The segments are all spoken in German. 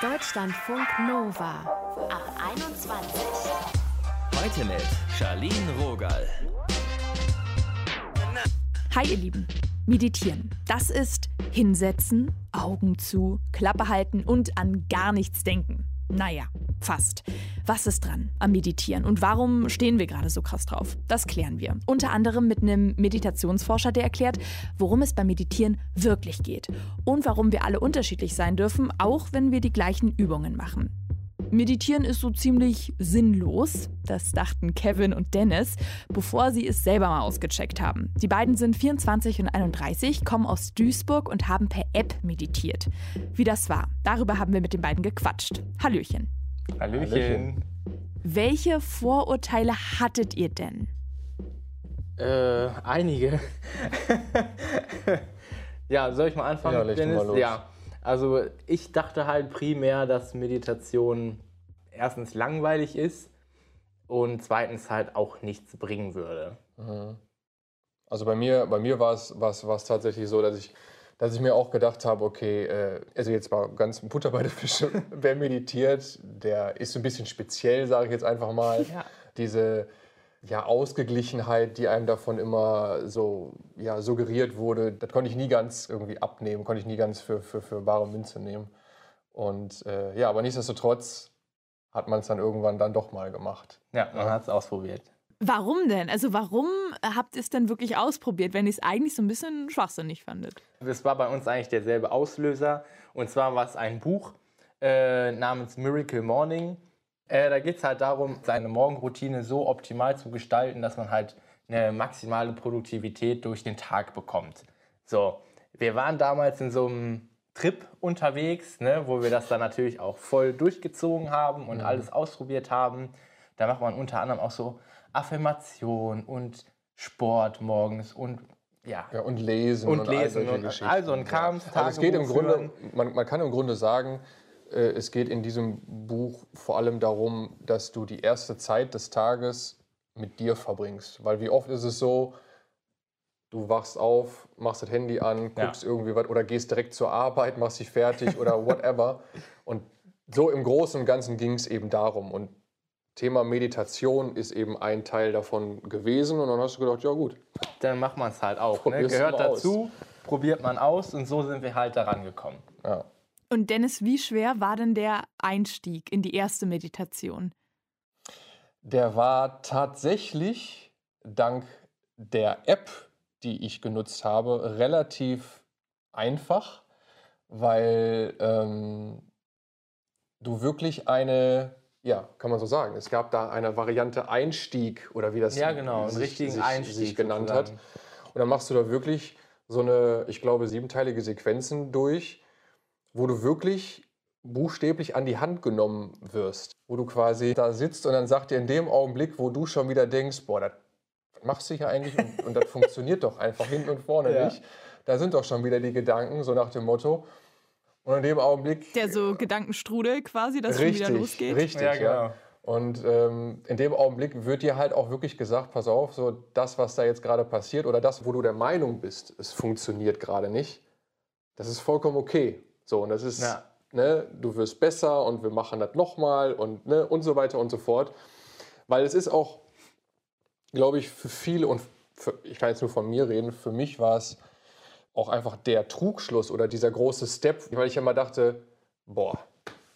Deutschlandfunk Nova ab 21. Heute mit Charlene Rogal. Hi ihr Lieben, meditieren. Das ist hinsetzen, Augen zu, Klappe halten und an gar nichts denken. Naja, fast. Was ist dran am Meditieren und warum stehen wir gerade so krass drauf? Das klären wir. Unter anderem mit einem Meditationsforscher, der erklärt, worum es beim Meditieren wirklich geht und warum wir alle unterschiedlich sein dürfen, auch wenn wir die gleichen Übungen machen. Meditieren ist so ziemlich sinnlos. Das dachten Kevin und Dennis, bevor sie es selber mal ausgecheckt haben. Die beiden sind 24 und 31, kommen aus Duisburg und haben per App meditiert. Wie das war, darüber haben wir mit den beiden gequatscht. Hallöchen. Hallöchen. Welche Vorurteile hattet ihr denn? Äh, einige. ja, soll ich mal anfangen, Ja, Dennis? mal los. Ja, also ich dachte halt primär, dass Meditation erstens langweilig ist und zweitens halt auch nichts bringen würde. Also bei mir, bei mir war es tatsächlich so, dass ich, dass ich mir auch gedacht habe, okay, äh, also jetzt mal ganz Butter bei der Fische, wer meditiert, der ist so ein bisschen speziell, sage ich jetzt einfach mal. Ja. Diese ja, Ausgeglichenheit, die einem davon immer so ja, suggeriert wurde, das konnte ich nie ganz irgendwie abnehmen, konnte ich nie ganz für, für, für bare Münze nehmen. Und äh, ja, aber nichtsdestotrotz hat man es dann irgendwann dann doch mal gemacht. Ja, man hat es ausprobiert. Warum denn? Also warum habt ihr es denn wirklich ausprobiert, wenn ihr es eigentlich so ein bisschen schwachsinnig fandet? Es war bei uns eigentlich derselbe Auslöser. Und zwar war es ein Buch äh, namens Miracle Morning. Äh, da geht es halt darum, seine Morgenroutine so optimal zu gestalten, dass man halt eine maximale Produktivität durch den Tag bekommt. So, wir waren damals in so einem Trip unterwegs, ne, wo wir das dann natürlich auch voll durchgezogen haben und alles ausprobiert haben. Da macht man unter anderem auch so Affirmation und Sport morgens und ja, Ja, und lesen Und all lesen solche und Geschichten. all so ein Kram, Also es geht im Grunde, man, man kann im Grunde sagen, äh, es geht in diesem Buch vor allem darum, dass du die erste Zeit des Tages mit dir verbringst. Weil wie oft ist es so, du wachst auf, machst das Handy an, Ja. guckst irgendwie was oder gehst direkt zur Arbeit, machst dich fertig oder whatever. Und so im Großen und Ganzen ging es eben darum. Und Thema Meditation ist eben ein Teil davon gewesen. Und dann hast du gedacht, ja gut, dann macht man es halt auch. Ne? Gehört mal aus. dazu, probiert man aus und so sind wir halt daran gekommen. ja. Und Dennis, wie schwer war denn der Einstieg in die erste Meditation? Der war tatsächlich dank der App, die ich genutzt habe, relativ einfach, weil ähm, du wirklich eine, ja, kann man so sagen, es gab da eine Variante Einstieg oder wie das Ja, genau, sich, richtigen sich, Einstieg sich genannt hat. Und dann machst du da wirklich so eine, ich glaube, siebenteilige Sequenzen durch, wo du wirklich buchstäblich an die Hand genommen wirst. Wo du quasi da sitzt und dann sagt dir in dem Augenblick, wo du schon wieder denkst, boah, das machst du hier eigentlich und, und das funktioniert doch einfach hinten und vorne Ja. nicht. Da sind doch schon wieder die Gedanken, so nach dem Motto. Und in dem Augenblick Der so Gedankenstrudel quasi, dass es schon wieder losgeht? Richtig, Ja, ja. genau. Und ähm, in dem Augenblick wird dir halt auch wirklich gesagt, pass auf, so das, was da jetzt gerade passiert oder das, wo du der Meinung bist, es funktioniert gerade nicht, das ist vollkommen okay. So, und das ist, Ja. ne, du wirst besser und wir machen das nochmal und, ne, und so weiter und so fort. Weil es ist auch, glaube ich, für viele und für, ich kann jetzt nur von mir reden, für mich war es auch einfach der Trugschluss oder dieser große Step, weil ich immer dachte, boah,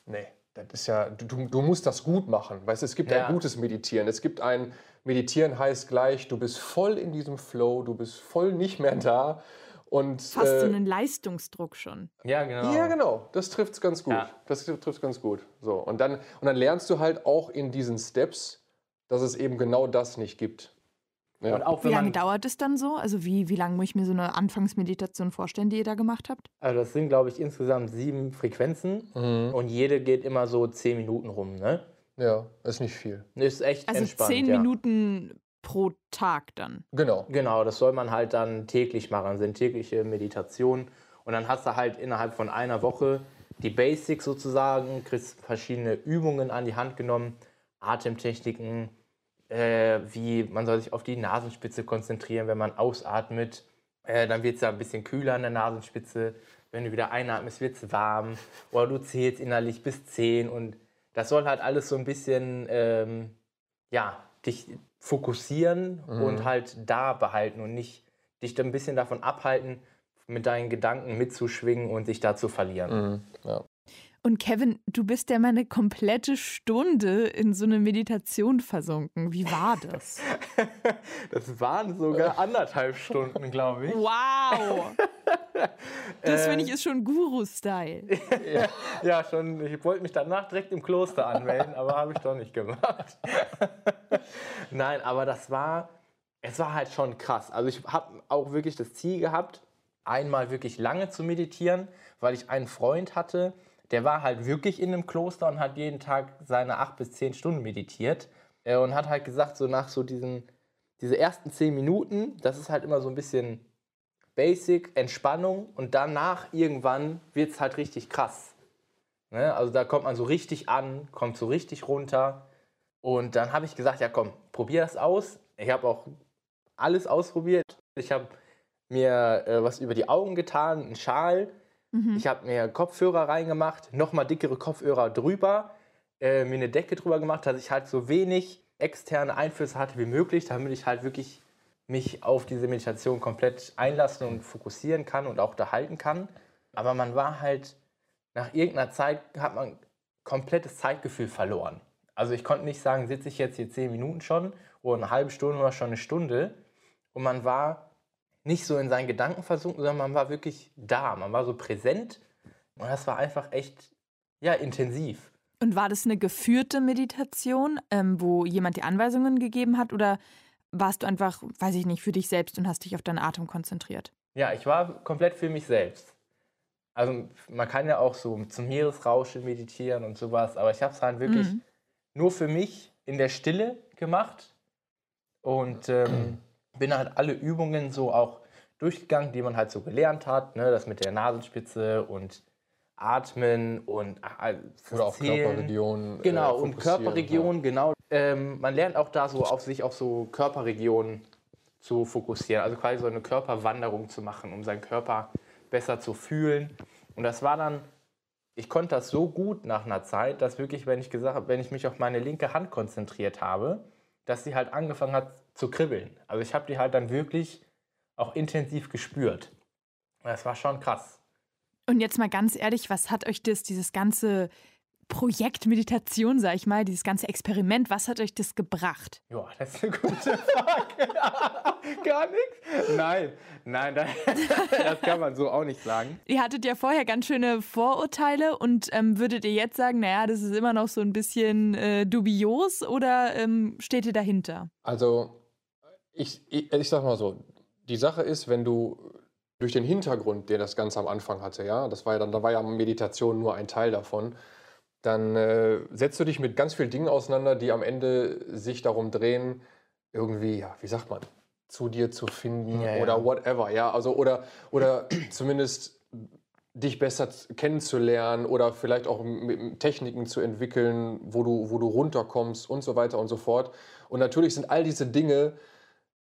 nee, das ist ja, du, du- musst das gut machen. Weißt du, es gibt Ja. ein gutes Meditieren. Es gibt ein Meditieren heißt gleich, du bist voll in diesem Flow, du bist voll nicht mehr da. Und, Fast so äh, einen Leistungsdruck schon. Ja, genau. ja, genau. Das trifft es ganz gut. Ja. Das trifft ganz gut. So, und, dann, und dann lernst du halt auch in diesen Steps, dass es eben genau das nicht gibt. Ja. Und auch Wie lange dauert es dann so? Also wie, wie lange muss ich mir so eine Anfangsmeditation vorstellen, die ihr da gemacht habt? also das sind, glaube ich, insgesamt sieben Frequenzen Mhm. und jede geht immer so zehn Minuten rum. Ne? ja, ist nicht viel. Ist echt Also entspannt. zehn ja. Minuten pro Tag dann. Genau. Genau, das soll man halt dann täglich machen, sind tägliche Meditationen. Und dann hast du halt innerhalb von einer Woche die Basics sozusagen, kriegst verschiedene Übungen an die Hand genommen, Atemtechniken, äh, wie man soll sich auf die Nasenspitze konzentrieren, wenn man ausatmet. Äh, dann wird es ja ein bisschen kühler an der Nasenspitze. wenn du wieder einatmest, wird es warm. Oder du zählst innerlich bis 10 und das soll halt alles so ein bisschen, ähm, ja, dich fokussieren Mhm. und halt da behalten und nicht dich dann ein bisschen davon abhalten, mit deinen Gedanken mitzuschwingen und sich da zu verlieren. Mhm. Ja. Und Kevin, du bist ja mal eine komplette Stunde in so eine Meditation versunken. Wie war das? Das waren sogar anderthalb Stunden, glaube ich. Wow! Das finde ich ist schon Guru-Style. Ja, schon. Ich wollte mich danach direkt im Kloster anmelden, aber habe ich doch nicht gemacht. Nein, aber das war, es war halt schon krass. Also ich habe auch wirklich das Ziel gehabt, einmal wirklich lange zu meditieren, weil ich einen Freund hatte, der war halt wirklich in einem Kloster und hat jeden Tag seine acht bis zehn Stunden meditiert Äh, und hat halt gesagt, so nach so diesen, diese ersten zehn Minuten, das ist halt immer so ein bisschen Basic, Entspannung und danach irgendwann wird es halt richtig krass. Ne? Also da kommt man so richtig an, kommt so richtig runter. Und dann habe ich gesagt, ja komm, probier das aus. Ich habe auch alles ausprobiert. Ich habe mir äh, was über die Augen getan, einen Schal. Ich habe mir Kopfhörer reingemacht, nochmal dickere Kopfhörer drüber, äh, mir eine Decke drüber gemacht, dass ich halt so wenig externe Einflüsse hatte wie möglich, damit ich halt wirklich mich auf diese Meditation komplett einlassen und fokussieren kann und auch da halten kann. Aber man war halt, nach irgendeiner Zeit hat man komplettes Zeitgefühl verloren. Also ich konnte nicht sagen, sitze ich jetzt hier zehn Minuten schon oder eine halbe Stunde oder schon eine Stunde. Und man war nicht so in seinen Gedanken versunken, sondern man war wirklich da, man war so präsent. Und das war einfach echt, ja, intensiv. Und war das eine geführte Meditation, ähm, wo jemand die Anweisungen gegeben hat? Oder warst du einfach, weiß ich nicht, für dich selbst und hast dich auf deinen Atem konzentriert? Ja, ich war komplett für mich selbst. Also man kann ja auch so zum Meeresrauschen meditieren und sowas, aber ich habe es halt wirklich Mhm. nur für mich in der Stille gemacht und ähm, bin halt alle Übungen so auch durchgegangen, die man halt so gelernt hat, ne? das mit der Nasenspitze und Atmen und äh, Oder auch Zählen. Körperregionen. äh, Genau, und fokussieren, Körperregionen, genau. Ähm, man lernt auch da so auf sich auf so Körperregionen zu fokussieren, also quasi so eine Körperwanderung zu machen, um seinen Körper besser zu fühlen. Und das war dann, ich konnte das so gut nach einer Zeit, dass wirklich, wenn ich gesagt habe, wenn ich mich auf meine linke Hand konzentriert habe, dass sie halt angefangen hat zu kribbeln. Also ich habe die halt dann wirklich auch intensiv gespürt. Das war schon krass. Und jetzt mal ganz ehrlich, was hat euch das, dieses ganze Projekt Meditation, sag ich mal, dieses ganze Experiment, was hat euch das gebracht? Ja, das ist eine gute Frage. Gar nichts? Nein, nein, das, das kann man so auch nicht sagen. Ihr hattet ja vorher ganz schöne Vorurteile und ähm, würdet ihr jetzt sagen, naja, das ist immer noch so ein bisschen äh, dubios oder ähm, steht ihr dahinter? Also, ich, ich, ich sag mal so, die Sache ist, wenn du durch den Hintergrund, der das Ganze am Anfang hatte, ja, das war ja dann, da war ja Meditation nur ein Teil davon, dann äh, setzt du dich mit ganz vielen Dingen auseinander, die am Ende sich darum drehen, irgendwie, ja, wie sagt man, zu dir zu finden Ja, ja. oder whatever, ja, also oder, oder zumindest dich besser kennenzulernen oder vielleicht auch Techniken zu entwickeln, wo du, wo du runterkommst und so weiter und so fort. Und natürlich sind all diese Dinge,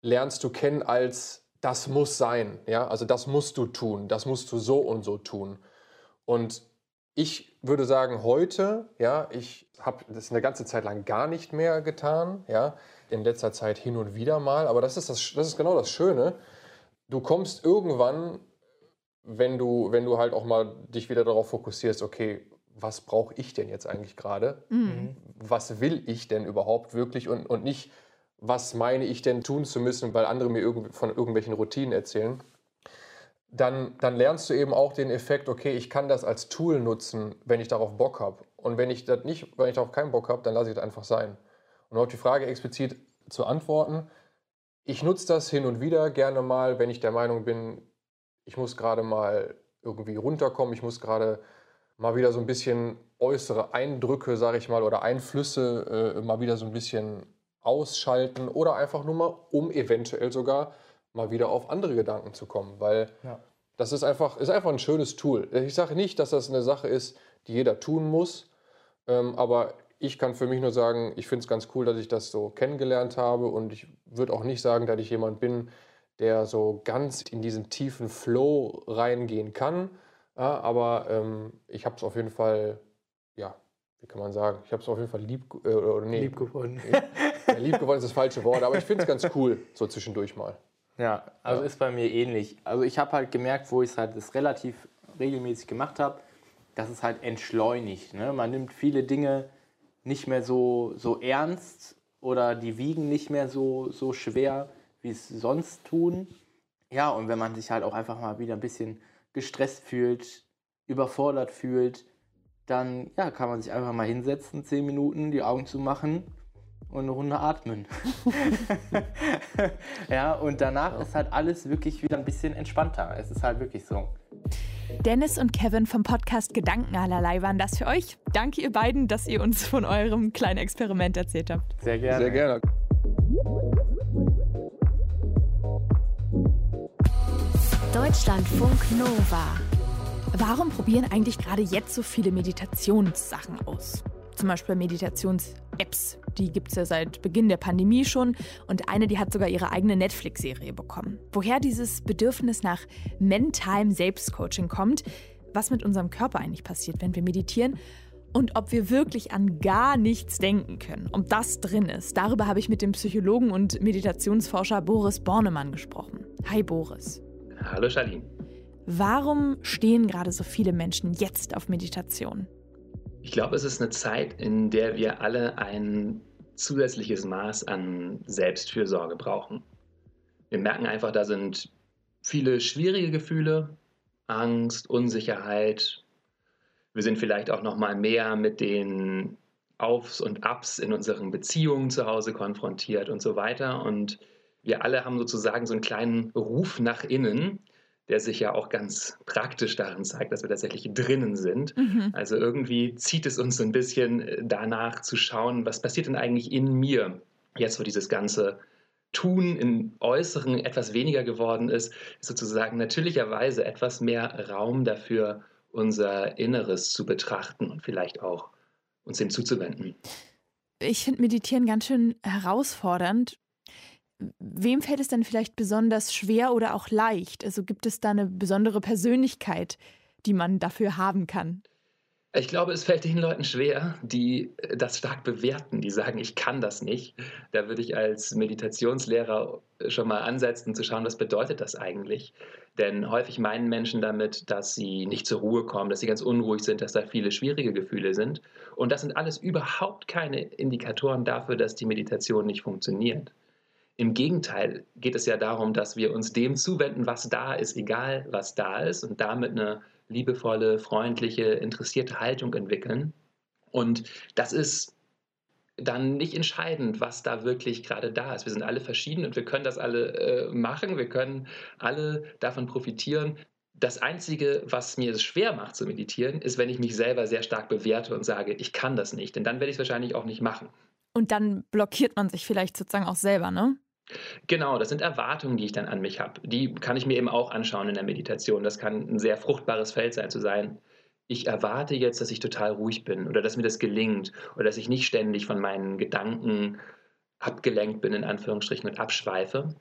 lernst du kennen als das muss sein, ja, also das musst du tun, das musst du so und so tun. Und ich würde sagen, heute, ja, ich habe das eine ganze Zeit lang gar nicht mehr getan, ja, in letzter Zeit hin und wieder mal, aber das ist, das, das ist genau das Schöne. Du kommst irgendwann, wenn du, wenn du halt auch mal dich wieder darauf fokussierst, okay, was brauche ich denn jetzt eigentlich gerade? Was will ich denn überhaupt wirklich und, und nicht, was meine ich denn tun zu müssen, weil andere mir irgend, von irgendwelchen Routinen erzählen dann, dann lernst du eben auch den Effekt, okay, ich kann das als Tool nutzen, wenn ich darauf Bock habe. Und wenn ich das nicht, wenn ich darauf keinen Bock habe, dann lasse ich das einfach sein. Und auf die Frage explizit zu antworten, ich nutze das hin und wieder gerne mal, wenn ich der Meinung bin, ich muss gerade mal irgendwie runterkommen, ich muss gerade mal wieder so ein bisschen äußere Eindrücke, sage ich mal, oder Einflüsse äh, mal wieder so ein bisschen ausschalten oder einfach nur mal, um eventuell sogar mal wieder auf andere Gedanken zu kommen, weil Ja. das ist einfach, ist einfach ein schönes Tool. Ich sage nicht, dass das eine Sache ist, die jeder tun muss, ähm, aber ich kann für mich nur sagen, ich finde es ganz cool, dass ich das so kennengelernt habe und ich würde auch nicht sagen, dass ich jemand bin, der so ganz in diesen tiefen Flow reingehen kann. Ja, aber ähm, ich habe es auf jeden Fall, ja, wie kann man sagen, ich habe es auf jeden Fall lieb, äh, nee, Lieb gewonnen. ja, lieb gewonnen ist das falsche Wort, aber ich finde es ganz cool, so zwischendurch mal. Ja, also Ja. ist bei mir ähnlich. Also ich habe halt gemerkt, wo ich es halt das relativ regelmäßig gemacht habe, dass es halt entschleunigt. Ne? Man nimmt viele Dinge nicht mehr so, so ernst oder die wiegen nicht mehr so, so schwer, wie es sonst tun. Ja, und wenn man sich halt auch einfach mal wieder ein bisschen gestresst fühlt, überfordert fühlt, dann ja, kann man sich einfach mal hinsetzen, zehn Minuten, die Augen zu machen und eine Runde atmen. ja, und danach ist halt alles wirklich wieder ein bisschen entspannter. Es ist halt wirklich so. Dennis und Kevin vom Podcast Gedanken allerlei waren das für euch. Danke ihr beiden, dass ihr uns von eurem kleinen Experiment erzählt habt. Sehr gerne. Sehr gerne. Deutschlandfunk Nova. Warum probieren eigentlich gerade jetzt so viele Meditationssachen aus? Zum Beispiel Meditations-Apps. Die gibt es ja seit Beginn der Pandemie schon. Und eine, die hat sogar ihre eigene Netflix-Serie bekommen. Woher dieses Bedürfnis nach mentalem Selbstcoaching kommt, was mit unserem Körper eigentlich passiert, wenn wir meditieren und ob wir wirklich an gar nichts denken können, ob das drin ist. Darüber habe ich mit dem Psychologen und Meditationsforscher Boris Bornemann gesprochen. Hi Boris. Hallo Charlene. Warum stehen gerade so viele Menschen jetzt auf Meditation? Ich glaube, es ist eine Zeit, in der wir alle ein zusätzliches Maß an Selbstfürsorge brauchen. Wir merken einfach, da sind viele schwierige Gefühle, Angst, Unsicherheit. Wir sind vielleicht auch noch mal mehr mit den Aufs und Abs in unseren Beziehungen zu Hause konfrontiert und so weiter. Und wir alle haben sozusagen so einen kleinen Ruf nach innen, der sich ja auch ganz praktisch darin zeigt, dass wir tatsächlich drinnen sind. Mhm. Also irgendwie zieht es uns so ein bisschen äh, danach zu schauen, was passiert denn eigentlich in mir, jetzt wo dieses ganze Tun im Äußeren etwas weniger geworden ist, ist sozusagen natürlicherweise etwas mehr Raum dafür, unser Inneres zu betrachten und vielleicht auch uns dem zuzuwenden. Ich finde Meditieren ganz schön herausfordernd. Wem fällt es denn vielleicht besonders schwer oder auch leicht? Also gibt es da eine besondere Persönlichkeit, die man dafür haben kann? Ich glaube, es fällt den Leuten schwer, die äh, das stark bewerten, die sagen, ich kann das nicht. Da würde ich als Meditationslehrer schon mal ansetzen, zu schauen, was bedeutet das eigentlich? Denn häufig meinen Menschen damit, dass sie nicht zur Ruhe kommen, dass sie ganz unruhig sind, dass da viele schwierige Gefühle sind. Und das sind alles überhaupt keine Indikatoren dafür, dass die Meditation nicht funktioniert. Im Gegenteil geht es ja darum, dass wir uns dem zuwenden, was da ist, egal was da ist, und damit eine liebevolle, freundliche, interessierte Haltung entwickeln. Und das ist dann nicht entscheidend, was da wirklich gerade da ist. Wir sind alle verschieden und wir können das alle äh, machen, wir können alle davon profitieren. Das Einzige, was mir es schwer macht zu meditieren, ist, wenn ich mich selber sehr stark bewerte und sage, ich kann das nicht, denn dann werde ich es wahrscheinlich auch nicht machen. Und dann blockiert man sich vielleicht sozusagen auch selber, ne? Genau, das sind Erwartungen, die ich dann an mich habe. Die kann ich mir eben auch anschauen in der Meditation. Das kann ein sehr fruchtbares Feld sein, zu sein. Ich erwarte jetzt, dass ich total ruhig bin oder dass mir das gelingt oder dass ich nicht ständig von meinen Gedanken abgelenkt bin, in Anführungsstrichen, und abschweife.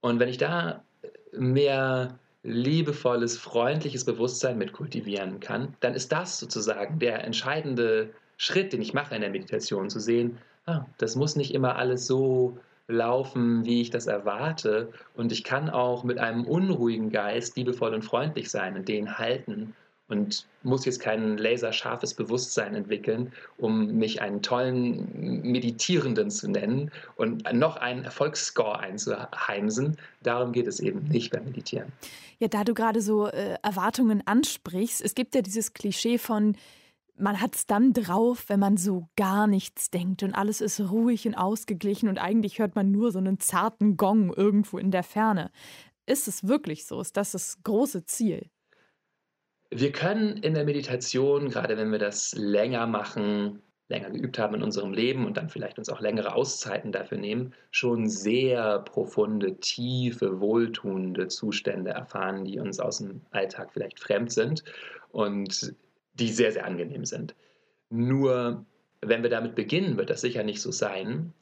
Und wenn ich da mehr liebevolles, freundliches Bewusstsein mit kultivieren kann, dann ist das sozusagen der entscheidende Schritt, den ich mache in der Meditation, zu sehen, ah, das muss nicht immer alles so laufen, wie ich das erwarte. Und ich kann auch mit einem unruhigen Geist liebevoll und freundlich sein und den halten und muss jetzt kein laserscharfes Bewusstsein entwickeln, um mich einen tollen Meditierenden zu nennen und noch einen Erfolgsscore einzuheimsen. Darum geht es eben nicht beim Meditieren. Ja, da du gerade so äh, Erwartungen ansprichst, es gibt ja dieses Klischee von, man hat es dann drauf, wenn man so gar nichts denkt und alles ist ruhig und ausgeglichen und eigentlich hört man nur so einen zarten Gong irgendwo in der Ferne. Ist es wirklich so? Ist das das große Ziel? Wir können in der Meditation, gerade wenn wir das länger machen, länger geübt haben in unserem Leben und dann vielleicht uns auch längere Auszeiten dafür nehmen, schon sehr profunde, tiefe, wohltuende Zustände erfahren, die uns aus dem Alltag vielleicht fremd sind und die sehr, sehr angenehm sind. Nur wenn wir damit beginnen, wird das sicher nicht so sein.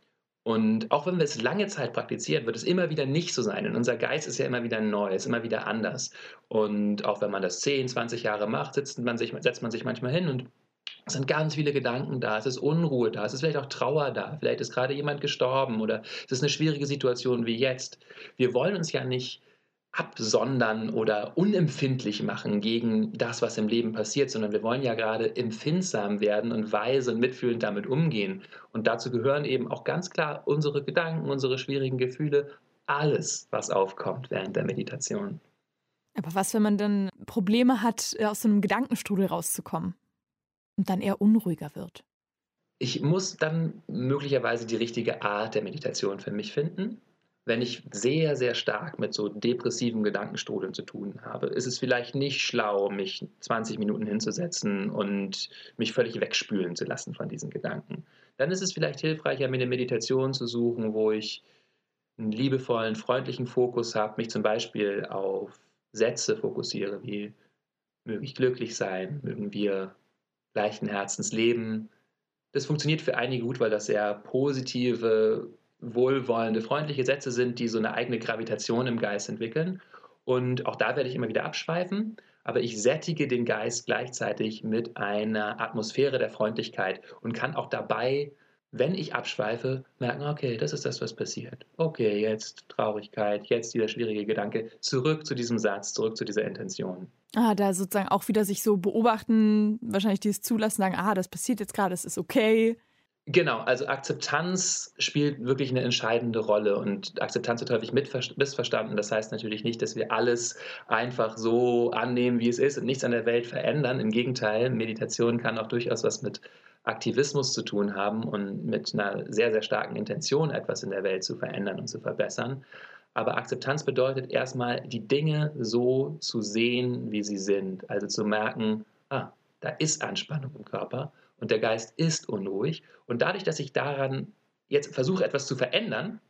Und auch wenn wir es lange Zeit praktizieren, wird es immer wieder nicht so sein. Und unser Geist ist ja immer wieder neu, ist immer wieder anders. Und auch wenn man das 10, 20 Jahre macht, setzt man sich, setzt man sich manchmal hin und es sind ganz viele Gedanken da, es ist Unruhe da, es ist vielleicht auch Trauer da, vielleicht ist gerade jemand gestorben oder es ist eine schwierige Situation wie jetzt. Wir wollen uns ja nicht absondern oder unempfindlich machen gegen das, was im Leben passiert, sondern wir wollen ja gerade empfindsam werden und weise und mitfühlend damit umgehen. Und dazu gehören eben auch ganz klar unsere Gedanken, unsere schwierigen Gefühle, alles, was aufkommt während der Meditation. Aber was, wenn man dann Probleme hat, aus so einem Gedankenstrudel rauszukommen und dann eher unruhiger wird? Ich muss dann möglicherweise die richtige Art der Meditation für mich finden wenn ich sehr, sehr stark mit so depressiven Gedankenstrudeln zu tun habe, ist es vielleicht nicht schlau, mich 20 Minuten hinzusetzen und mich völlig wegspülen zu lassen von diesen Gedanken. Dann ist es vielleicht hilfreicher, mir eine Meditation zu suchen, wo ich einen liebevollen, freundlichen Fokus habe, mich zum Beispiel auf Sätze fokussiere, wie möge ich glücklich sein, mögen wir leichten Herzens leben. Das funktioniert für einige gut, weil das sehr positive, wohlwollende, freundliche Sätze sind, die so eine eigene Gravitation im Geist entwickeln. Und auch da werde ich immer wieder abschweifen, aber ich sättige den Geist gleichzeitig mit einer Atmosphäre der Freundlichkeit und kann auch dabei, wenn ich abschweife, merken, okay, das ist das, was passiert. Okay, jetzt Traurigkeit, jetzt dieser schwierige Gedanke, zurück zu diesem Satz, zurück zu dieser Intention. Ah, da sozusagen auch wieder sich so beobachten, wahrscheinlich dieses Zulassen, sagen, ah, das passiert jetzt gerade, es ist okay. Genau, also Akzeptanz spielt wirklich eine entscheidende Rolle und Akzeptanz wird häufig missverstanden. Das heißt natürlich nicht, dass wir alles einfach so annehmen, wie es ist und nichts an der Welt verändern. Im Gegenteil, Meditation kann auch durchaus was mit Aktivismus zu tun haben und mit einer sehr, sehr starken Intention, etwas in der Welt zu verändern und zu verbessern. Aber Akzeptanz bedeutet erstmal, die Dinge so zu sehen, wie sie sind. Also zu merken, ah, da ist Anspannung im Körper und der Geist ist unruhig. Und dadurch, dass ich daran jetzt versuche, etwas zu verändern,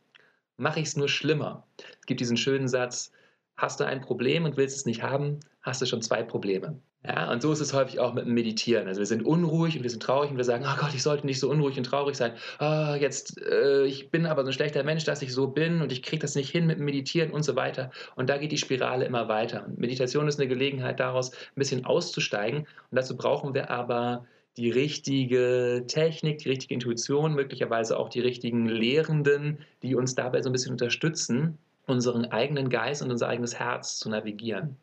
mache ich es nur schlimmer. Es gibt diesen schönen Satz, hast du ein Problem und willst es nicht haben, hast du schon zwei Probleme. Ja, und so ist es häufig auch mit dem Meditieren. Also wir sind unruhig und wir sind traurig und wir sagen, oh Gott, ich sollte nicht so unruhig und traurig sein. Oh, jetzt, äh, ich bin aber so ein schlechter Mensch, dass ich so bin und ich kriege das nicht hin mit dem Meditieren und so weiter. Und da geht die Spirale immer weiter. Und Meditation ist eine Gelegenheit daraus, ein bisschen auszusteigen. Und dazu brauchen wir aber die richtige Technik, die richtige Intuition, möglicherweise auch die richtigen Lehrenden, die uns dabei so ein bisschen unterstützen, unseren eigenen Geist und unser eigenes Herz zu navigieren.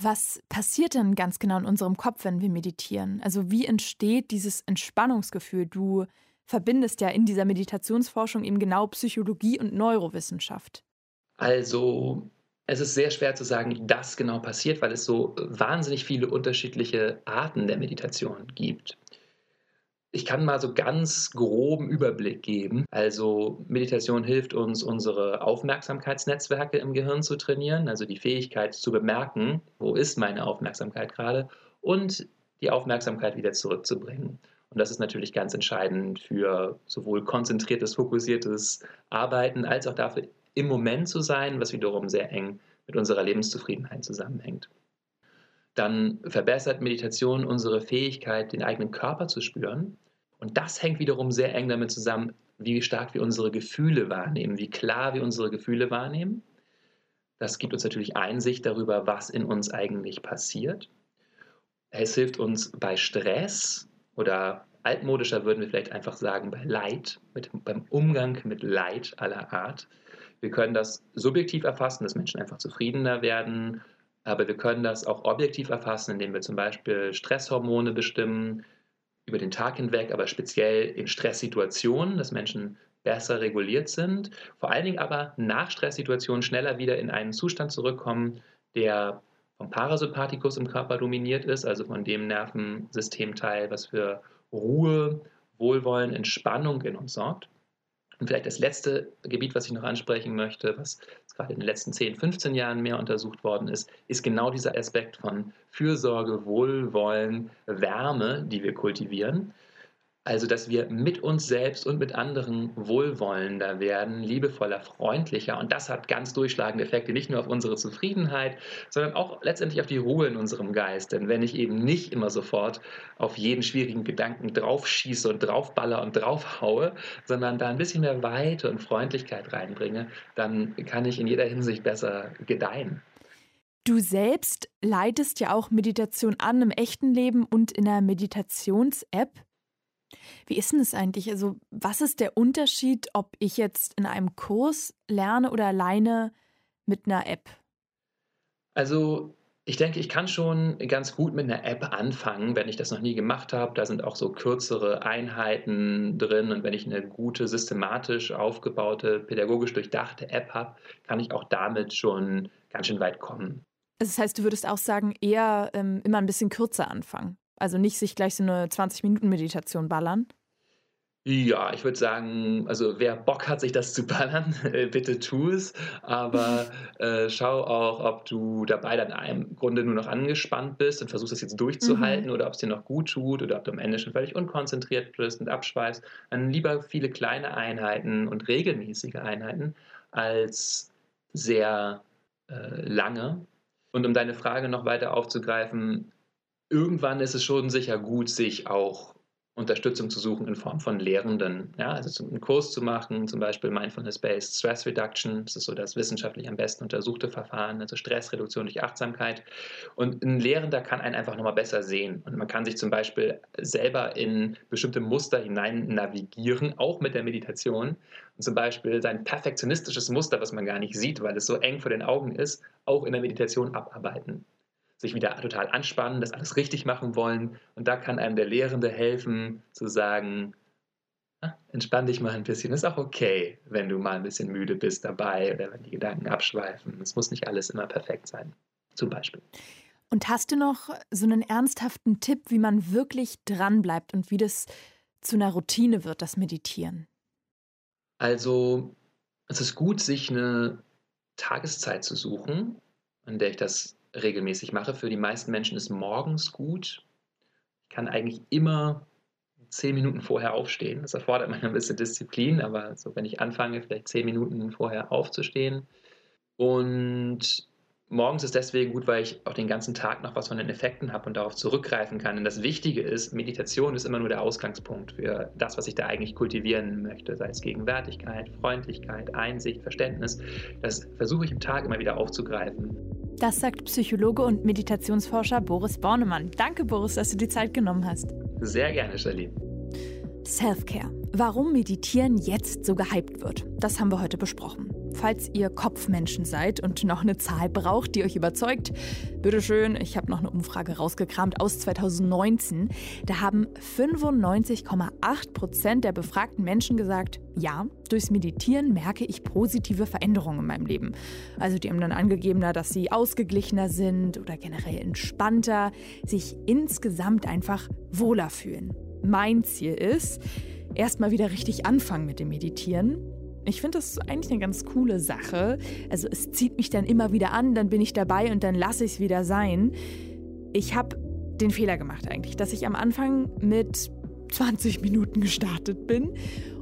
Was passiert denn ganz genau in unserem Kopf, wenn wir meditieren? Also wie entsteht dieses Entspannungsgefühl? Du verbindest ja in dieser Meditationsforschung eben genau Psychologie und Neurowissenschaft. Also es ist sehr schwer zu sagen, das genau passiert, weil es so wahnsinnig viele unterschiedliche Arten der Meditation gibt. Ich kann mal so ganz groben Überblick geben. Also Meditation hilft uns, unsere Aufmerksamkeitsnetzwerke im Gehirn zu trainieren, also die Fähigkeit zu bemerken, wo ist meine Aufmerksamkeit gerade und die Aufmerksamkeit wieder zurückzubringen. Und das ist natürlich ganz entscheidend für sowohl konzentriertes, fokussiertes Arbeiten als auch dafür, im Moment zu sein, was wiederum sehr eng mit unserer Lebenszufriedenheit zusammenhängt. Dann verbessert Meditation unsere Fähigkeit, den eigenen Körper zu spüren. Und das hängt wiederum sehr eng damit zusammen, wie stark wir unsere Gefühle wahrnehmen, wie klar wir unsere Gefühle wahrnehmen. Das gibt uns natürlich Einsicht darüber, was in uns eigentlich passiert. Es hilft uns bei Stress oder altmodischer würden wir vielleicht einfach sagen bei Leid, mit, beim Umgang mit Leid aller Art. Wir können das subjektiv erfassen, dass Menschen einfach zufriedener werden, aber wir können das auch objektiv erfassen, indem wir zum Beispiel Stresshormone bestimmen über den Tag hinweg, aber speziell in Stresssituationen, dass Menschen besser reguliert sind, vor allen Dingen aber nach Stresssituationen schneller wieder in einen Zustand zurückkommen, der vom Parasympathikus im Körper dominiert ist, also von dem Nervensystemteil, was für Ruhe, Wohlwollen, Entspannung in uns sorgt. Und vielleicht das letzte Gebiet, was ich noch ansprechen möchte, was gerade in den letzten 10, 15 Jahren mehr untersucht worden ist, ist genau dieser Aspekt von Fürsorge, Wohlwollen, Wärme, die wir kultivieren. Also, dass wir mit uns selbst und mit anderen wohlwollender werden, liebevoller, freundlicher. Und das hat ganz durchschlagende Effekte, nicht nur auf unsere Zufriedenheit, sondern auch letztendlich auf die Ruhe in unserem Geist. Denn wenn ich eben nicht immer sofort auf jeden schwierigen Gedanken draufschieße und draufballer und draufhaue, sondern da ein bisschen mehr Weite und Freundlichkeit reinbringe, dann kann ich in jeder Hinsicht besser gedeihen. Du selbst leitest ja auch Meditation an im echten Leben und in einer Meditations-App. Wie ist denn das eigentlich? Also, was ist der Unterschied, ob ich jetzt in einem Kurs lerne oder alleine mit einer App? Also, ich denke, ich kann schon ganz gut mit einer App anfangen, wenn ich das noch nie gemacht habe. Da sind auch so kürzere Einheiten drin. Und wenn ich eine gute, systematisch aufgebaute, pädagogisch durchdachte App habe, kann ich auch damit schon ganz schön weit kommen. Also das heißt, du würdest auch sagen, eher ähm, immer ein bisschen kürzer anfangen. Also nicht sich gleich so eine 20-Minuten-Meditation ballern. Ja, ich würde sagen, also wer Bock hat, sich das zu ballern, bitte tu es. Aber äh, schau auch, ob du dabei dann im Grunde nur noch angespannt bist und versuchst das jetzt durchzuhalten mhm. oder ob es dir noch gut tut oder ob du am Ende schon völlig unkonzentriert bist und abschweifst. Dann lieber viele kleine Einheiten und regelmäßige Einheiten als sehr äh, lange. Und um deine Frage noch weiter aufzugreifen, irgendwann ist es schon sicher gut, sich auch Unterstützung zu suchen in Form von Lehrenden. Ja, also einen Kurs zu machen, zum Beispiel Mindfulness-Based Stress Reduction, das ist so das wissenschaftlich am besten untersuchte Verfahren, also Stressreduktion durch Achtsamkeit. Und ein Lehrender kann einen einfach nochmal besser sehen. Und man kann sich zum Beispiel selber in bestimmte Muster hinein navigieren, auch mit der Meditation. Und zum Beispiel sein perfektionistisches Muster, was man gar nicht sieht, weil es so eng vor den Augen ist, auch in der Meditation abarbeiten sich wieder total anspannen, das alles richtig machen wollen. Und da kann einem der Lehrende helfen, zu sagen, ah, entspann dich mal ein bisschen. Ist auch okay, wenn du mal ein bisschen müde bist dabei oder wenn die Gedanken abschweifen. Es muss nicht alles immer perfekt sein, zum Beispiel. Und hast du noch so einen ernsthaften Tipp, wie man wirklich dranbleibt und wie das zu einer Routine wird, das Meditieren? Also, es ist gut, sich eine Tageszeit zu suchen, an der ich das regelmäßig mache. Für die meisten Menschen ist morgens gut. Ich kann eigentlich immer zehn Minuten vorher aufstehen. Das erfordert manchmal ein bisschen Disziplin, aber so wenn ich anfange, vielleicht zehn Minuten vorher aufzustehen. Und morgens ist deswegen gut, weil ich auch den ganzen Tag noch was von den Effekten habe und darauf zurückgreifen kann. Und das Wichtige ist, Meditation ist immer nur der Ausgangspunkt für das, was ich da eigentlich kultivieren möchte, sei es Gegenwärtigkeit, Freundlichkeit, Einsicht, Verständnis. Das versuche ich im Tag immer wieder aufzugreifen. Das sagt Psychologe und Meditationsforscher Boris Bornemann. Danke, Boris, dass du die Zeit genommen hast. Sehr gerne, Charlene. Selfcare. Warum Meditieren jetzt so gehypt wird, das haben wir heute besprochen. Falls ihr Kopfmenschen seid und noch eine Zahl braucht, die euch überzeugt, bitteschön, ich habe noch eine Umfrage rausgekramt aus 2019. Da haben 95,8 Prozent der befragten Menschen gesagt, ja, durchs Meditieren merke ich positive Veränderungen in meinem Leben. Also die haben dann angegeben, dass sie ausgeglichener sind oder generell entspannter, sich insgesamt einfach wohler fühlen. Mein Ziel ist, erstmal wieder richtig anfangen mit dem Meditieren ich finde das eigentlich eine ganz coole Sache. Also es zieht mich dann immer wieder an, dann bin ich dabei und dann lasse ich es wieder sein. Ich habe den Fehler gemacht eigentlich, dass ich am Anfang mit 20 Minuten gestartet bin.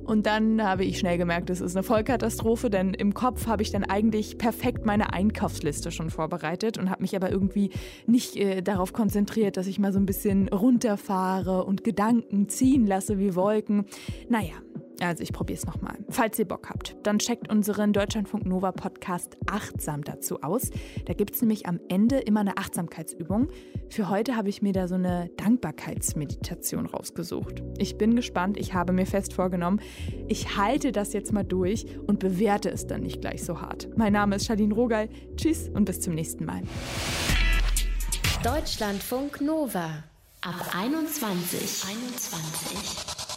Und dann habe ich schnell gemerkt, es ist eine Vollkatastrophe, denn im Kopf habe ich dann eigentlich perfekt meine Einkaufsliste schon vorbereitet und habe mich aber irgendwie nicht äh, darauf konzentriert, dass ich mal so ein bisschen runterfahre und Gedanken ziehen lasse wie Wolken. Naja, also ich probiere es nochmal. Falls ihr Bock habt, dann checkt unseren Deutschlandfunk Nova Podcast Achtsam dazu aus. Da gibt es nämlich am Ende immer eine Achtsamkeitsübung. Für heute habe ich mir da so eine Dankbarkeitsmeditation rausgesucht. Ich bin gespannt, ich habe mir fest vorgenommen, ich halte das jetzt mal durch und bewerte es dann nicht gleich so hart. Mein Name ist Charlene Rogal. Tschüss und bis zum nächsten Mal. Deutschlandfunk Nova ab 21. 21.